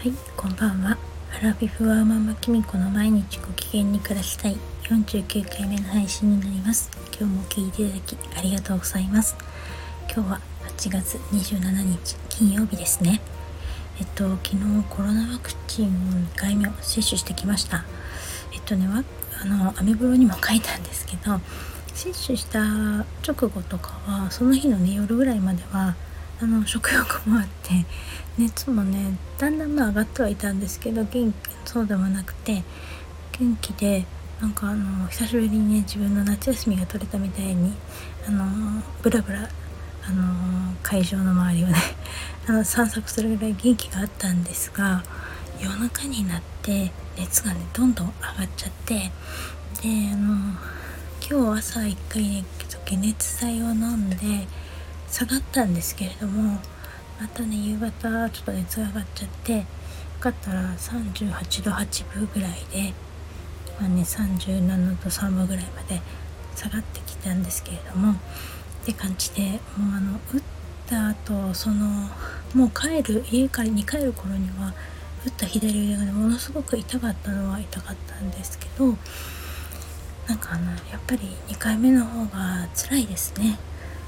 はい、こんばんは。アラフィフワーママキミコの毎日ご機嫌に暮らしたい。49回目の配信になります。今日も聞いていただきありがとうございます。今日は8月27日金曜日ですね。えっと昨日コロナワクチンを2回目を接種してきました。えっとねあのアメブロにも書いたんですけど接種した直後とかはその日のね夜ぐらいまではあの食欲もあって熱もねだんだんまあ上がってはいたんですけど元気そうではなくて元気でなんかあの久しぶりにね自分の夏休みが取れたみたいにあのブラブラあの会場の周りをね あの散策するぐらい元気があったんですが夜中になって熱がねどんどん上がっちゃってであの今日朝一回ね解熱剤を飲んで下がったんですけれどもまたね夕方ちょっと熱が上がっちゃってよかったら38度8分ぐらいで、まあね、37度3分ぐらいまで下がってきたんですけれどもって感じでもうあの打った後そのもう帰る家からに帰る頃には打った左腕がねものすごく痛かったのは痛かったんですけどなんかあのやっぱり2回目の方が辛いですね。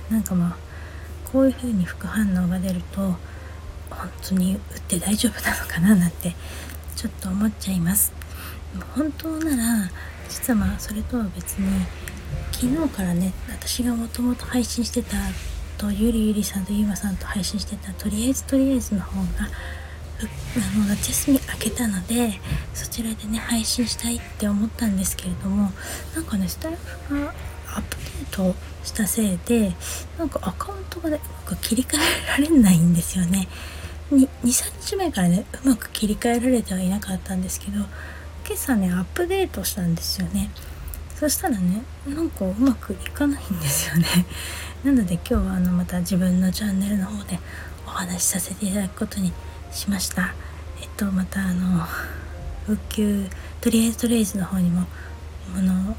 なんかまあこういう風に副反応が出ると本当に打って大丈夫なのかななんてちょっと思っちゃいます。本当なら実はまあそれとは別に昨日からね私がもともと配信してたとゆりゆりさんとゆうまさんと配信してたとりあえずとりあえずの方があの夏休み明けたのでそちらでね配信したいって思ったんですけれどもなんかねスタイフがアプデートしたせいでなんかアカウントがねうまく切り替えられないんですよね。23日前からねうまく切り替えられてはいなかったんですけど今朝ねアップデートしたんですよね。そしたらねなんかうまくいかないんですよね。なので今日はあのまた自分のチャンネルの方でお話しさせていただくことにしました。えっとまたあの復旧とりあえずとりあえずの方にもあのを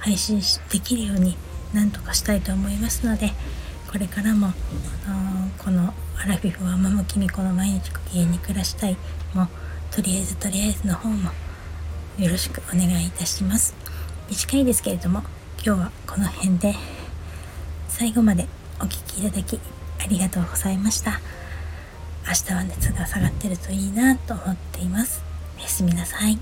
配信できるようになんとかしたいと思いますのでこれからも、このアラフィフはママキミコの毎日ご機嫌に暮らしたい。もとりあえずとりあえずの方もよろしくお願いいたします。短いですけれども今日はこの辺で最後までお聴きいただきありがとうございました。明日は熱が下がってるといいなと思っています。おやすみなさい。